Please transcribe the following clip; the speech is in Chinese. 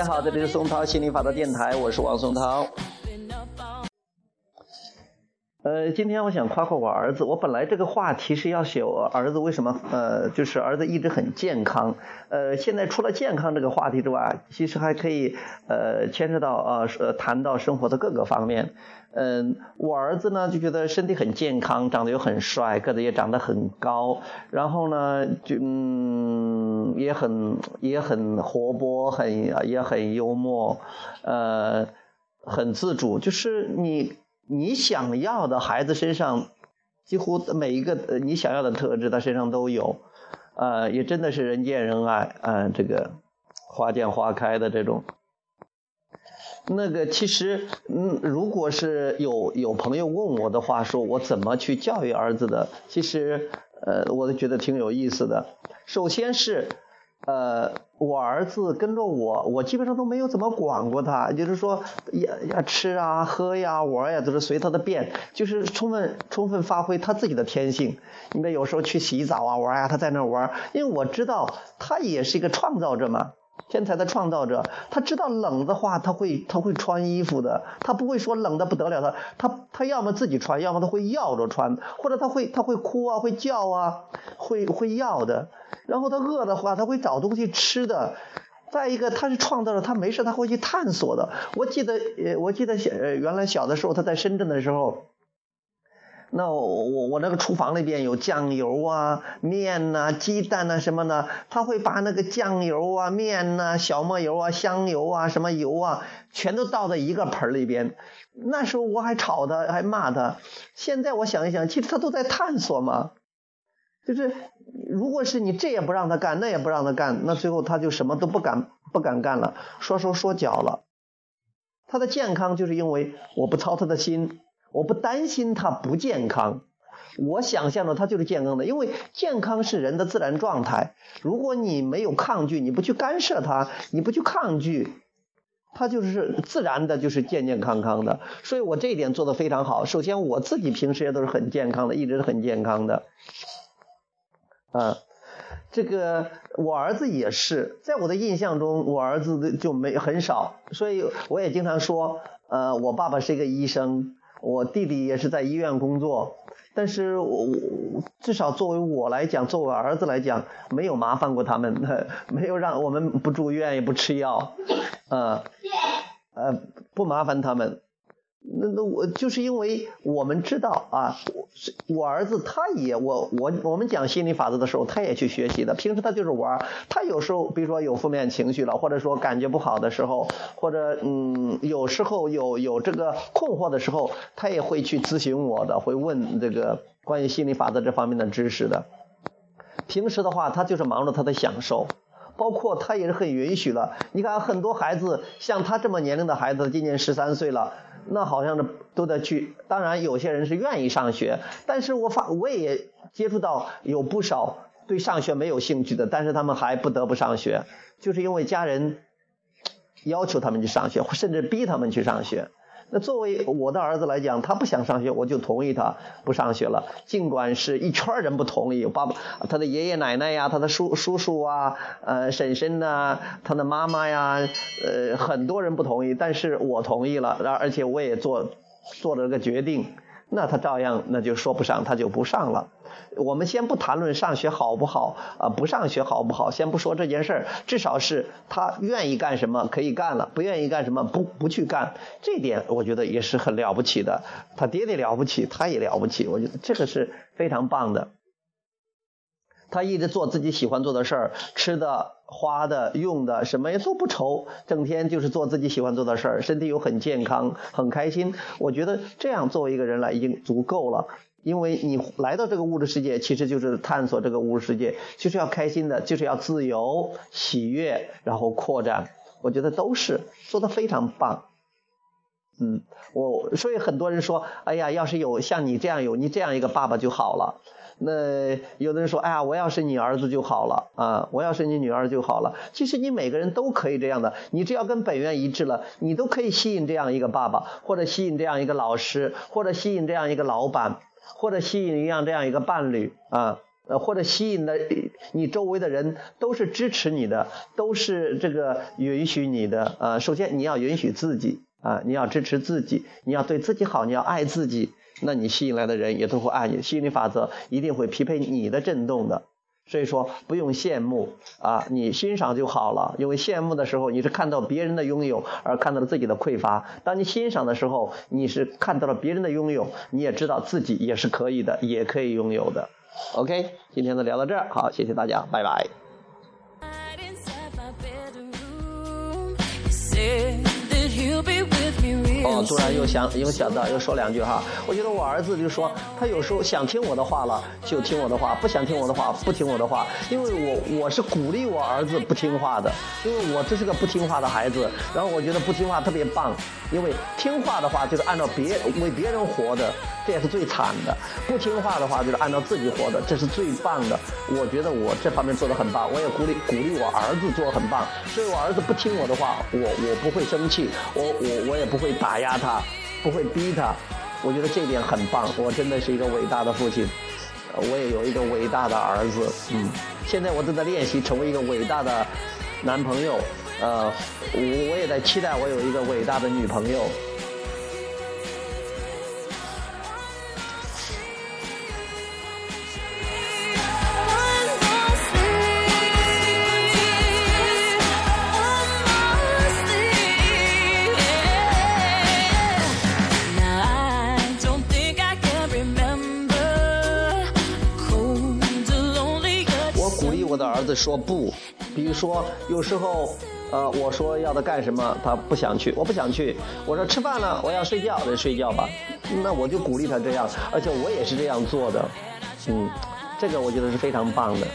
家好，这里是松涛心理法则电台，我是王松涛。呃，今天我想夸夸我儿子。我本来这个话题是要写我儿子为什么呃，就是儿子一直很健康。呃，现在除了健康这个话题之外，其实还可以呃牵涉到啊，谈到生活的各个方面。嗯，我儿子呢就觉得身体很健康，长得又很帅，个子也长得很高，然后呢就嗯也很也很活泼，很也很幽默，呃，很自主，就是你。你想要的孩子身上，几乎每一个你想要的特质，他身上都有，呃，也真的是人见人爱，嗯，这个花见花开的这种。那个其实，嗯，如果是有有朋友问我的话，说我怎么去教育儿子的，其实，呃，我都觉得挺有意思的。首先是。呃，我儿子跟着我，我基本上都没有怎么管过他，就是说，呀呀吃啊、喝呀、玩呀，都是随他的便，就是充分充分发挥他自己的天性。你看有时候去洗澡啊、玩呀，他在那玩，因为我知道他也是一个创造者嘛。天才的创造者，他知道冷的话，他会他会穿衣服的，他不会说冷的不得了，他他他要么自己穿，要么他会要着穿，或者他会他会哭啊，会叫啊，会会要的。然后他饿的话，他会找东西吃的。再一个，他是创造者，他没事他会去探索的。我记得呃，我记得小原来小的时候他在深圳的时候。那我我那个厨房里边有酱油啊、面呐、鸡蛋呐什么的，他会把那个酱油啊、面呐、小磨油啊、香油啊、什么油啊，全都倒在一个盆里边。那时候我还吵他，还骂他。现在我想一想，其实他都在探索嘛。就是如果是你这也不让他干，那也不让他干，那最后他就什么都不敢不敢干了，缩手缩脚了。他的健康就是因为我不操他的心。我不担心他不健康，我想象的他就是健康的，因为健康是人的自然状态。如果你没有抗拒，你不去干涉他，你不去抗拒，他就是自然的，就是健健康康的。所以我这一点做的非常好。首先我自己平时也都是很健康的，一直是很健康的。啊，这个我儿子也是，在我的印象中，我儿子就没很少，所以我也经常说，呃，我爸爸是一个医生。我弟弟也是在医院工作，但是我至少作为我来讲，作为儿子来讲，没有麻烦过他们，没有让我们不住院也不吃药，呃，呃，不麻烦他们。那那我就是因为我们知道啊，我儿子他也我我我们讲心理法则的时候，他也去学习的。平时他就是玩，他有时候比如说有负面情绪了，或者说感觉不好的时候，或者嗯有时候有有这个困惑的时候，他也会去咨询我的，会问这个关于心理法则这方面的知识的。平时的话，他就是忙着他的享受。包括他也是很允许的。你看，很多孩子像他这么年龄的孩子，今年十三岁了，那好像是都得去。当然，有些人是愿意上学，但是我发我也接触到有不少对上学没有兴趣的，但是他们还不得不上学，就是因为家人要求他们去上学，甚至逼他们去上学。那作为我的儿子来讲，他不想上学，我就同意他不上学了。尽管是一圈人不同意，爸爸、他的爷爷奶奶呀，他的叔叔叔啊，呃，婶婶呐，他的妈妈呀，呃，很多人不同意，但是我同意了，而而且我也做做了个决定。那他照样，那就说不上，他就不上了。我们先不谈论上学好不好啊，不上学好不好，先不说这件事儿，至少是他愿意干什么可以干了，不愿意干什么不不去干，这点我觉得也是很了不起的。他爹爹了不起，他也了不起，我觉得这个是非常棒的。他一直做自己喜欢做的事儿，吃的、花的、用的，什么也都不愁，整天就是做自己喜欢做的事儿，身体又很健康，很开心。我觉得这样作为一个人来已经足够了，因为你来到这个物质世界，其实就是探索这个物质世界，就是要开心的，就是要自由、喜悦，然后扩展。我觉得都是做的非常棒。嗯，我所以很多人说，哎呀，要是有像你这样有你这样一个爸爸就好了。那有的人说，哎呀，我要是你儿子就好了啊，我要是你女儿就好了。其实你每个人都可以这样的，你只要跟本源一致了，你都可以吸引这样一个爸爸，或者吸引这样一个老师，或者吸引这样一个老板，或者吸引一样这样一个伴侣啊。呃，或者吸引的你周围的人都是支持你的，都是这个允许你的。呃，首先你要允许自己啊，你要支持自己，你要对自己好，你要爱自己，那你吸引来的人也都会爱你。吸引力法则一定会匹配你的振动的。所以说不用羡慕啊，你欣赏就好了。因为羡慕的时候，你是看到别人的拥有，而看到了自己的匮乏；当你欣赏的时候，你是看到了别人的拥有，你也知道自己也是可以的，也可以拥有的。OK，今天就聊到这儿，好，谢谢大家，拜拜。哦，突然又想又想到又说两句哈，我觉得我儿子就说他有时候想听我的话了就听我的话，不想听我的话不听我的话，因为我我是鼓励我儿子不听话的，因为我这是个不听话的孩子，然后我觉得不听话特别棒，因为听话的话就是按照别为别人活的，这也是最惨的；不听话的话就是按照自己活的，这是最棒的。我觉得我这方面做的很棒，我也鼓励鼓励我儿子做的很棒，所以我儿子不听我的话，我我不会生气，我我我也不会打。打压他，不会逼他，我觉得这点很棒。我真的是一个伟大的父亲，我也有一个伟大的儿子。嗯，现在我正在练习成为一个伟大的男朋友。呃，我我也在期待我有一个伟大的女朋友。儿子说不，比如说有时候，呃，我说要他干什么，他不想去，我不想去。我说吃饭了，我要睡觉，得睡觉吧。那我就鼓励他这样，而且我也是这样做的。嗯，这个我觉得是非常棒的。